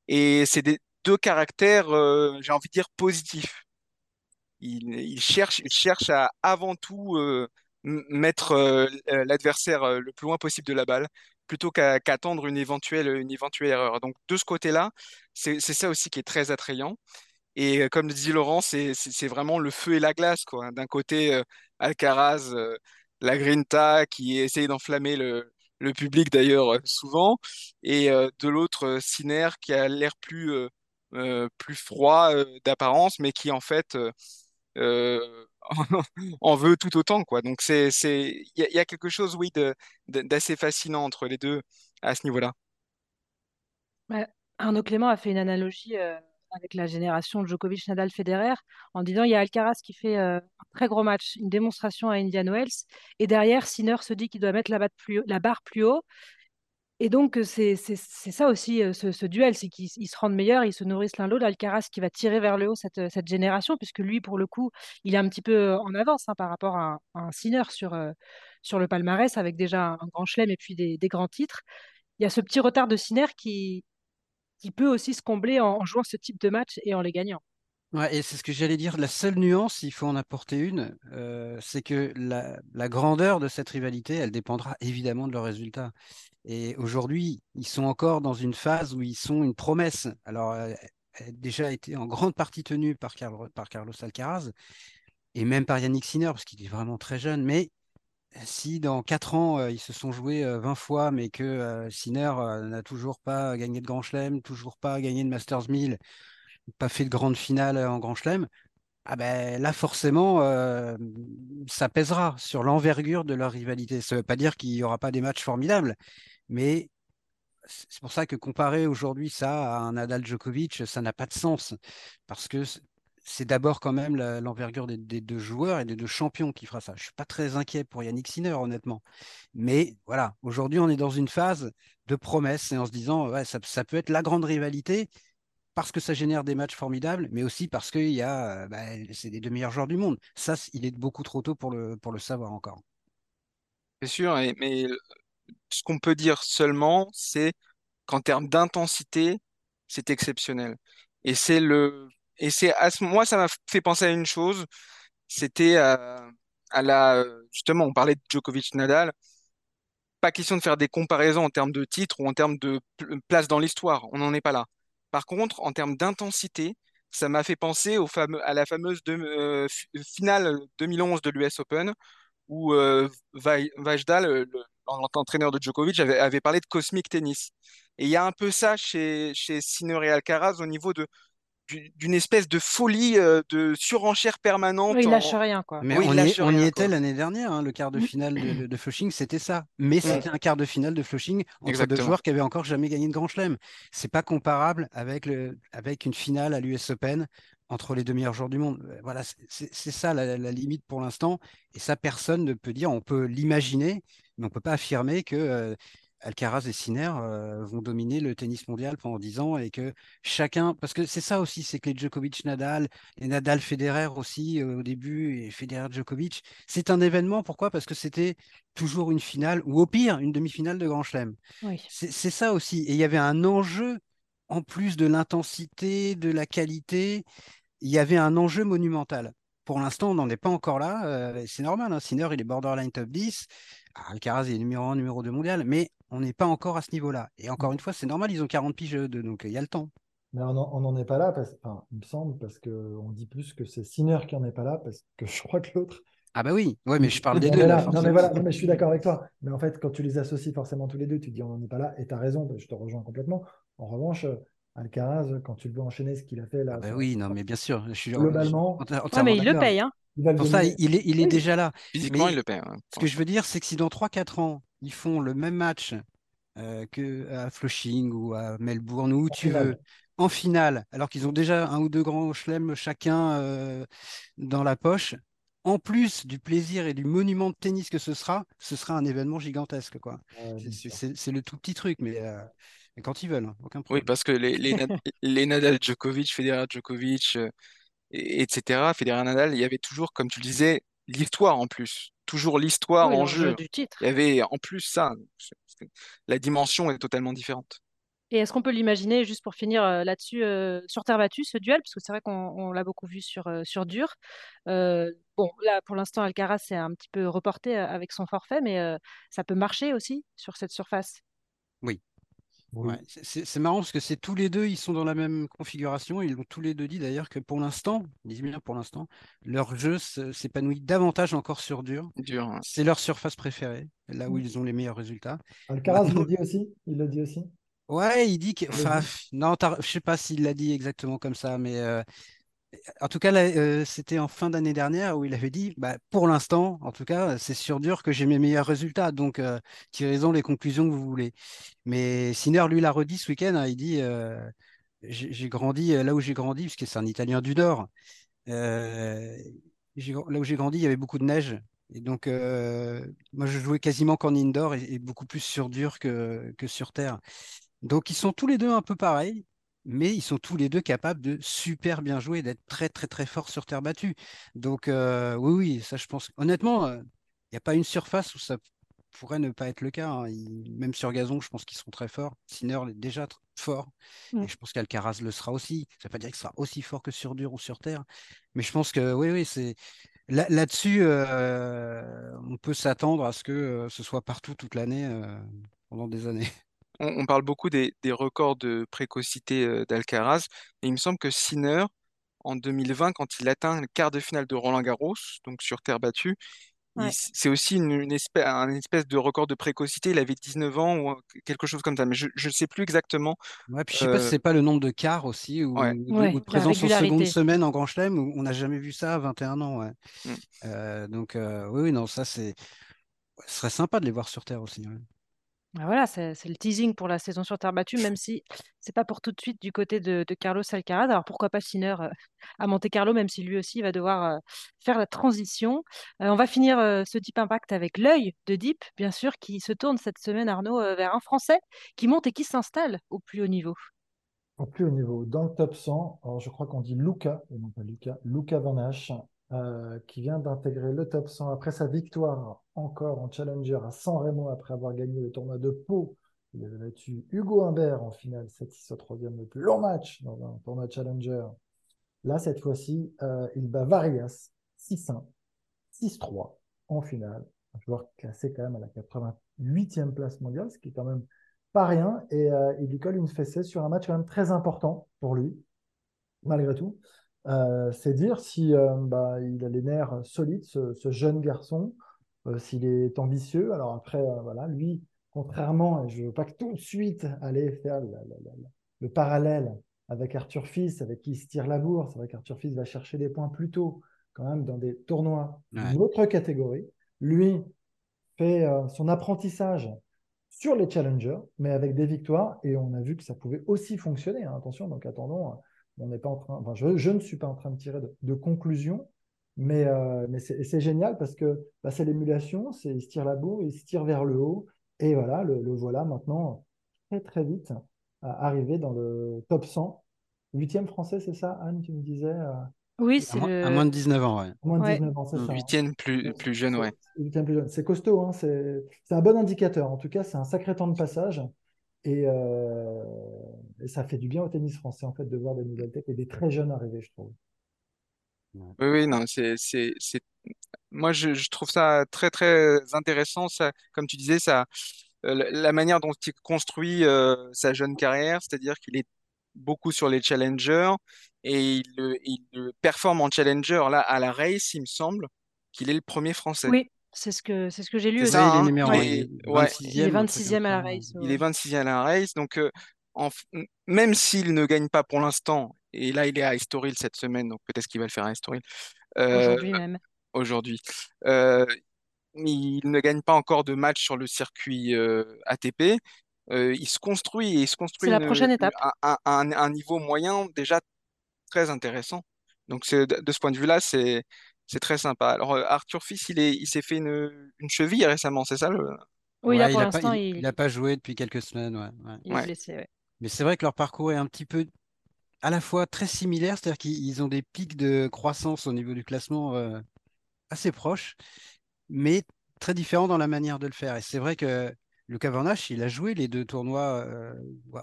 Et c'est des deux caractères, euh, j'ai envie de dire, positifs. Ils cherchent, ils cherchent à avant tout euh, mettre euh, l'adversaire euh, le plus loin possible de la balle, plutôt qu'à qu'attendre une éventuelle, une éventuelle erreur. Donc de ce côté-là, c'est ça aussi qui est très attrayant. Et comme le dit Laurent, c'est vraiment le feu et la glace. D'un côté, Alcaraz, la Grinta, qui essaye d'enflammer le, le public d'ailleurs souvent, et de l'autre, Sinner, qui a l'air plus, plus froid d'apparence, mais qui en fait en veut tout autant, quoi. Donc c'est, c'est, il y, a quelque chose, oui, d'assez fascinant entre les deux à ce niveau-là. Ouais. Arnaud Clément a fait une analogie euh, avec la génération Djokovic, Nadal, Federer en disant il y a Alcaraz qui fait euh, un très gros match, une démonstration à Indian Wells, et derrière Sinner se dit qu'il doit mettre la barre plus haut. Et donc c'est ça aussi ce, duel, c'est qu'ils ils se rendent meilleurs, ils se nourrissent l'un l'autre. Alcaraz qui va tirer vers le haut cette, cette génération, puisque lui pour le coup il est un petit peu en avance hein, par rapport à, un Sinner sur, sur le palmarès avec déjà un grand chelem et puis des, grands titres. Il y a ce petit retard de Sinner qui qui peut aussi se combler en jouant ce type de match et en les gagnant. Et c'est ce que j'allais dire. La seule nuance, il faut en apporter une, euh, c'est que la, grandeur de cette rivalité, elle dépendra évidemment de leurs résultats. Et aujourd'hui, ils sont encore dans une phase où ils sont une promesse. Alors, euh, elle a déjà été en grande partie tenue par, par Carlos Alcaraz et même par Yannick Sinner, parce qu'il est vraiment très jeune. Mais si dans quatre ans, euh, ils se sont joués euh, 20 fois, mais que euh, Sinner euh, n'a toujours pas gagné de Grand Chelem, toujours pas gagné de Masters 1000, pas fait de grande finale en Grand Chelem, ah ben là forcément euh, ça pèsera sur l'envergure de leur rivalité. Ça ne veut pas dire qu'il n'y aura pas des matchs formidables, mais c'est pour ça que comparer aujourd'hui ça à un Nadal Djokovic, ça n'a pas de sens parce que c'est d'abord quand même l'envergure des, deux joueurs et des deux champions qui fera ça. Je ne suis pas très inquiet pour Yannick Sinner, honnêtement. Mais voilà, aujourd'hui, on est dans une phase de promesse et en se disant, ça, peut être la grande rivalité parce que ça génère des matchs formidables, mais aussi parce que y a, bah, c'est les deux meilleurs joueurs du monde. Ça, il est beaucoup trop tôt pour le, pour le savoir encore. C'est sûr, mais ce qu'on peut dire seulement, c'est qu'en termes d'intensité, c'est exceptionnel. Et c'est le et c'est à ce moi ça m'a fait penser à une chose, c'était à, la justement on parlait de Djokovic Nadal, pas question de faire des comparaisons en termes de titres ou en termes de place dans l'histoire, on n'en est pas là. Par contre, en termes d'intensité, ça m'a fait penser à la fameuse de, finale 2011 de l'US Open où euh, Vajdal, l'entraîneur de Djokovic, avait, avait, parlé de cosmic tennis. Et il y a un peu ça chez, chez Sinner et Alcaraz au niveau de, d'une espèce de folie, euh, de surenchère permanente. Oui, il lâche rien, quoi. Mais on, y, était l'année dernière, hein, le quart de finale de, de, Flushing, c'était ça. Mais c'était un quart de finale de Flushing entre deux joueurs qui avaient encore jamais gagné de Grand Chelem. C'est pas comparable avec, le, avec une finale à l'US Open entre les deux meilleurs joueurs du monde. Euh, voilà, c'est ça la, limite pour l'instant. Et ça, personne ne peut dire. On peut l'imaginer, mais on peut pas affirmer que euh, Alcaraz et Sinner euh, vont dominer le tennis mondial pendant 10 ans et que chacun, parce que c'est ça aussi, c'est que les Djokovic, Nadal, les Nadal, Federer aussi au début et Federer, Djokovic, c'est un événement. Pourquoi? Parce que c'était toujours une finale ou au pire une demi-finale de Grand Chelem. C'est ça aussi. Et il y avait un enjeu en plus de l'intensité, de la qualité il y avait un enjeu monumental. Pour l'instant, on n'en est pas encore là. Euh, c'est normal. Hein. Sinner, il est borderline top 10. Alcaraz est numéro 1, numéro 2 mondial. Mais on n'est pas encore à ce niveau-là. Et encore une fois, c'est normal. Ils ont 40 piges de, donc il y a le temps. Mais on n'en est pas là, parce, enfin, il me semble, parce qu'on dit plus que c'est Sinner qui n'en est pas là, parce que je crois que l'autre. Ah bah oui, ouais, mais je parle des deux. Là, non, mais voilà, mais je suis d'accord avec toi. Mais en fait, quand tu les associes forcément tous les deux, tu te dis on n'en est pas là, et tu as raison, je te rejoins complètement. En revanche, Alcaraz, quand tu le vois enchaîner ce qu'il a fait là. Ah bah oui, non, mais bien sûr. Je suis, Globalement. mais il le paye. Hein. Pour ça, il est, il est déjà là. Physiquement, il le paye. Ce que je veux dire, c'est que si dans 3-4 ans, ils font le même match euh, qu'à Flushing ou à Melbourne, ou où tu veux, en finale, alors qu'ils ont déjà un ou deux grands chelems chacun euh, dans la poche, en plus du plaisir et du monument de tennis que ce sera, ce sera un événement gigantesque. quoi. c'est le tout petit truc, mais. Euh, quand ils veulent, hein, aucun problème. Oui, parce que les, les, Nadal Djokovic, Federer Djokovic, euh, etc., Federer Nadal, il y avait toujours, comme tu le disais, l'histoire en plus. Toujours l'histoire en jeu. Du titre. Il y avait en plus ça. La dimension est totalement différente. Et est-ce qu'on peut l'imaginer, juste pour finir euh, là-dessus, euh, sur terre battue, ce duel? Parce que c'est vrai qu'on l'a beaucoup vu sur, sur dur. bon, là, pour l'instant, Alcaraz c'est un petit peu reporté avec son forfait, mais ça peut marcher aussi sur cette surface? Oui, c'est marrant parce que c'est tous les deux, ils sont dans la même configuration. Ils ont tous les deux dit d'ailleurs que pour l'instant, disent bien pour l'instant, leur jeu s'épanouit davantage encore sur dur. dur C'est leur surface préférée, là où ils ont les meilleurs résultats. Alcaraz il le dit aussi? Il le dit aussi? Ouais, il dit que. Enfin, non, je sais pas s'il l'a dit exactement comme ça, mais euh, en tout cas, euh, c'était en fin d'année dernière où il avait dit, bah, pour l'instant, en tout cas, c'est sur dur que j'ai mes meilleurs résultats. Donc, euh, tirez-en les conclusions que vous voulez. Mais Sinner, lui, l'a redit ce week-end. Hein, il dit, euh, j'ai grandi là où j'ai grandi, puisque c'est un Italien du Nord. là où j'ai grandi, il y avait beaucoup de neige. Et donc, moi, je jouais quasiment qu'en indoor et, beaucoup plus sur dur que, que sur terre. Donc, ils sont tous les deux un peu pareils mais ils sont tous les deux capables de super bien jouer, d'être très très très forts sur terre battue. Donc euh, oui, oui, ça je pense. Honnêtement, il euh, n'y a pas une surface où ça pourrait ne pas être le cas. Hein. même sur gazon, je pense qu'ils sont très forts. Sinner est déjà fort. Et je pense qu'Alcaraz le sera aussi. Ça ne veut pas dire qu'il sera aussi fort que sur dur ou sur terre. Mais je pense que oui, oui, c'est. Là-dessus, euh, on peut s'attendre à ce que ce soit partout toute l'année pendant des années on, parle beaucoup des, records de précocité euh, d'Alcaraz, et il me semble que Sinner, en 2020, quand il atteint le quart de finale de Roland Garros, donc sur terre battue, c'est aussi une, espèce, de record de précocité. Il avait 19 ans ou quelque chose comme ça, mais je ne sais plus exactement. Ouais, puis je sais pas si euh, c'est pas le nombre de quarts aussi, ou, de, présence en seconde semaine en Grand Chelem, où on n'a jamais vu ça à 21 ans. Ouais. Mm. Euh, donc oui, non, ça c'est. Ce serait sympa de les voir sur Terre aussi. Ah, voilà, c'est le teasing pour la saison sur terre battue, même si c'est pas pour tout de suite du côté de, Carlos Alcaraz. Alors pourquoi pas Sinner euh, à Monte-Carlo, même si lui aussi va devoir euh, faire la transition. Euh, on va finir ce Deep Impact avec l'œil de Deep, bien sûr, qui se tourne cette semaine, Arnaud, vers un Français qui monte et qui s'installe au plus haut niveau. Au plus haut niveau, dans le top 100, alors je crois qu'on dit Luca, et non pas Luca, Luca Van Hache, euh, qui vient d'intégrer le top 100 après sa victoire encore en Challenger à San Remo après avoir gagné le tournoi de Pau. Il avait battu Hugo Humbert en finale 7-6 au troisième, le plus long match dans un tournoi Challenger. Là, cette fois-ci, euh, il bat Varias 6-1, 6-3 en finale. Un joueur classé quand même à la 88e place mondiale, ce qui est quand même pas rien. Et euh, il lui colle une fessée sur un match quand même très important pour lui, malgré tout. Euh, c'est dire si euh, bah, il a les nerfs solides, ce, ce jeune garçon, euh, s'il est ambitieux. Alors après, voilà, lui, contrairement, et je ne veux pas que tout de suite aller faire la- la- la- la- le parallèle avec Arthur Fils, avec qui il se tire la bourse. C'est vrai qu'Arthur Fils va chercher des points plus tôt, quand même, dans des tournois Ouais. d'une autre catégorie. Lui fait son apprentissage sur les challengers, mais avec des victoires, et on a vu que ça pouvait aussi fonctionner. hein. Attention, donc attendons, on n'est pas en train, enfin, je, je ne suis pas en train de tirer de, de conclusion, mais, euh, mais c'est génial parce que bah, c'est l'émulation, c'est il se tire la bourre, il se tire vers le haut, et voilà, le, le voilà maintenant très très vite euh, arrivé dans le top 100. Huitième français, c'est ça, Anne, tu me disais, euh, Oui, À c'est moins, à le. moins de 19 ans, ouais. moins de Ouais. 19 ans, c'est ça. hein. Huitième plus, plus jeune, ouais. C'est- huitième plus jeune. C'est costaud, hein, c'est un bon indicateur. En tout cas, c'est un sacré temps de passage. Et, euh, et ça fait du bien au tennis français, en fait, de voir des nouvelles têtes et des très jeunes arriver, je trouve. Oui, oui, non, c'est, c'est, c'est... Moi, je, je trouve ça très, très intéressant. Ça, comme tu disais, ça, euh, la manière dont il construit euh, sa jeune carrière, c'est-à-dire qu'il est beaucoup sur les challengers et il, il performe en challenger. Là, à la race, il me semble qu'il est le premier français. Oui, c'est ce que c'est ce que j'ai lu ça, Ouais, il est hein, numéro il est- ouais, 26e. Il est un truc 26e à la race. il est ouais. 26e à la race. Donc, euh, en même s'il ne gagne pas pour l'instant, et là, il est à Estoril cette semaine, donc peut-être qu'il va le faire à Estoril euh, Aujourd'hui même. aujourd'hui. Euh, il ne gagne pas encore de match sur le circuit euh, ATP. Euh, il se construit et il se construit C'est la une- prochaine étape. un, un- un- niveau moyen déjà très intéressant. Donc c'est de de ce point de vue-là, c'est c'est très sympa. Alors euh, Arthur Fils, il est, il s'est fait une, une cheville récemment, c'est ça le... Oui, là pour il a pas, l'instant, il, il, il a pas joué depuis quelques semaines, ouais, ouais. il est blessé. ouais. Mais c'est vrai que leur parcours est un petit peu à la fois très similaire, c'est-à-dire qu'ils ils ont des pics de croissance au niveau du classement euh, assez proches, mais très différents dans la manière de le faire. Et c'est vrai que Lucas Van Hache, il a joué les deux tournois euh,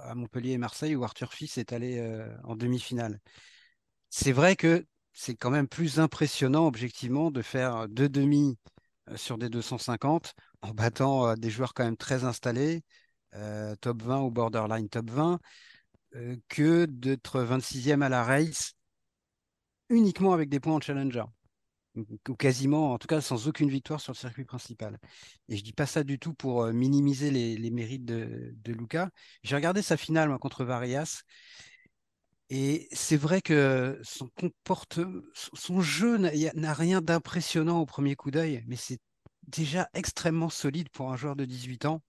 à Montpellier et Marseille où Arthur Fils est allé euh, en demi-finale. C'est vrai que c'est quand même plus impressionnant objectivement de faire deux demi euh, sur des 250 en battant euh, des joueurs quand même très installés, euh, top 20 ou borderline top 20, euh, que d'être 26e à la race uniquement avec des points en challenger ou quasiment, en tout cas sans aucune victoire sur le circuit principal. Et je dis pas ça du tout pour minimiser les, les mérites de, de Luca. J'ai regardé sa finale moi, contre Varias et c'est vrai que son jeu n'a rien d'impressionnant au premier coup d'œil, mais c'est déjà extrêmement solide pour un joueur de 18 ans.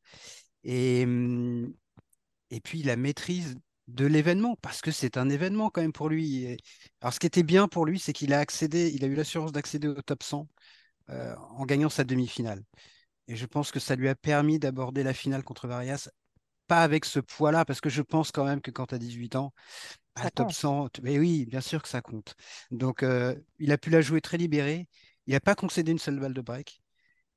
Et, hum, et puis la maîtrise de l'événement, parce que c'est un événement quand même pour lui. Alors ce qui était bien pour lui, c'est qu'il a accédé, il a eu l'assurance d'accéder au top 100 euh, en gagnant sa demi-finale. Et je pense que ça lui a permis d'aborder la finale contre Varias, pas avec ce poids-là, parce que je pense quand même que quand tu as 18 ans, Ça le top compte. 100, tu- mais oui, bien sûr que ça compte. Donc euh, il a pu la jouer très libéré, il n'a pas concédé une seule balle de break.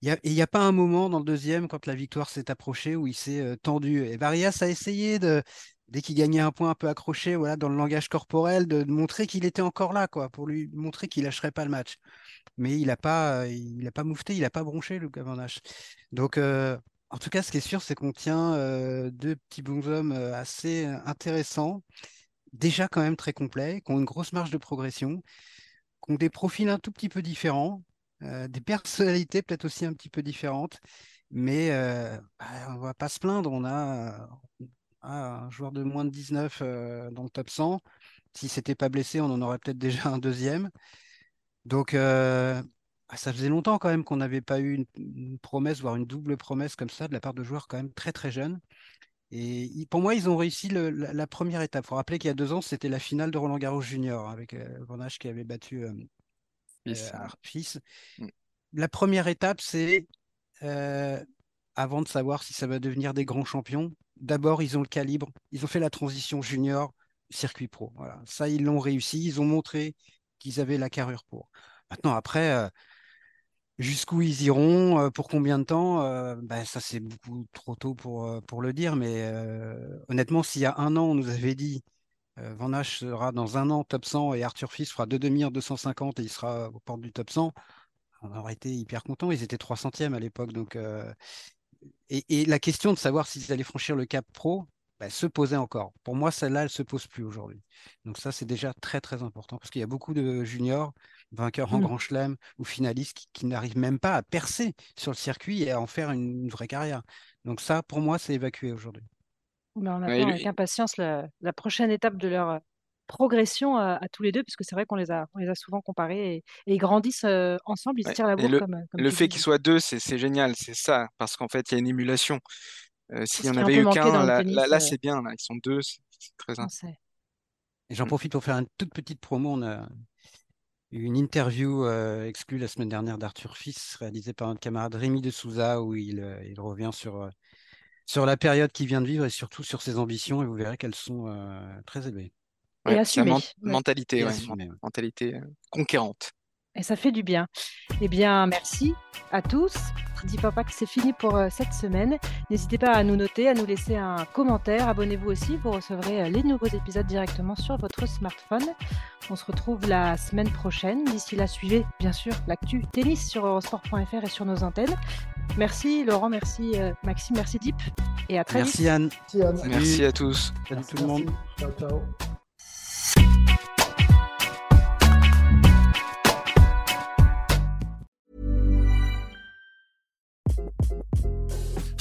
Il y a- et il n'y a pas un moment dans le deuxième, quand la victoire s'est approchée, où il s'est euh, tendu. Et Varias a essayé de, dès qu'il gagnait un point un peu accroché, voilà, dans le langage corporel, de, de montrer qu'il était encore là, quoi, pour lui montrer qu'il lâcherait pas le match. Mais il n'a pas, il a pas moufté, il n'a pas bronché, Lucas Van. Donc, euh, en tout cas, ce qui est sûr, c'est qu'on tient deux petits bonshommes assez intéressants, déjà quand même très complets, qui ont une grosse marge de progression, qui ont des profils un tout petit peu différents, euh, des personnalités peut-être aussi un petit peu différentes, mais euh, bah, on va pas se plaindre. On a, on a un joueur de moins de 19 euh, dans le top 100. Si c'était pas blessé, on en aurait peut-être déjà un deuxième. Donc, euh, ah, ça faisait longtemps quand même qu'on n'avait pas eu une, promesse, voire une double promesse comme ça de la part de joueurs quand même très très jeunes. Et pour moi, ils ont réussi la, première étape. Il faut rappeler qu'il y a deux ans, c'était la finale de Roland Garros Junior avec euh, Van qui avait battu euh, Fils. Euh, mm. La première étape, c'est avant de savoir si ça va devenir des grands champions, d'abord, ils ont le calibre. Ils ont fait la transition junior circuit pro. Voilà. Ça, ils l'ont réussi. Ils ont montré qu'ils avaient la carrure pour. Maintenant, après, Jusqu'où ils iront, euh, pour combien de temps euh, bah, Ça, c'est beaucoup trop tôt pour, euh, le dire. Mais honnêtement, s'il y a un an, on nous avait dit Van Hache sera dans un an top 100 et Arthur Fils fera deux demi-heures 250 et il sera aux portes du top 100, on aurait été hyper contents. Ils étaient 300e à l'époque. Donc, et, et, la question de savoir s'ils allaient franchir le cap pro, bah, se posait encore. Pour moi, celle-là, elle ne se pose plus aujourd'hui. Donc ça, c'est déjà très, très important parce qu'il y a beaucoup de juniors, vainqueurs en mmh. Grand Chelem ou finalistes qui, n'arrivent même pas à percer sur le circuit et à en faire une, vraie carrière. Donc ça, pour moi, c'est évacué aujourd'hui. On attend avec impatience la, prochaine étape de leur euh, progression à, tous les deux, puisque c'est vrai qu'on les a, on les a souvent comparés et, ils grandissent euh, ensemble, ils se tirent la bourre. Le, comme, le fait qu'ils soient deux, c'est génial, c'est ça, parce qu'en fait, il y a une émulation. Euh, s'il y en avait eu qu'un, là, là, euh, c'est bien. Là. Ils sont deux, c'est très Et j'en profite pour faire une toute petite promo. On a eu une interview euh, exclue la semaine dernière d'Arthur Fils, réalisée par notre camarade Rémi de Souza, où il, il revient sur, sur la période qu'il vient de vivre et surtout sur ses ambitions. Et vous verrez qu'elles sont très élevées. et assumées. mentalité, mentalité conquérante. Et ça fait du bien. Eh bien, merci à tous. Dis Papa que c'est fini pour euh, cette semaine. N'hésitez pas à nous noter, à nous laisser un commentaire. Abonnez-vous aussi, vous recevrez euh, les nouveaux épisodes directement sur votre smartphone. On se retrouve la semaine prochaine. D'ici là, suivez bien sûr l'actu tennis sur eurosport.fr et sur nos antennes. Merci Laurent, merci euh, Maxime, merci Deep et à très vite. Merci Anne. Merci à tous. Salut tout le monde. Ciao, ciao.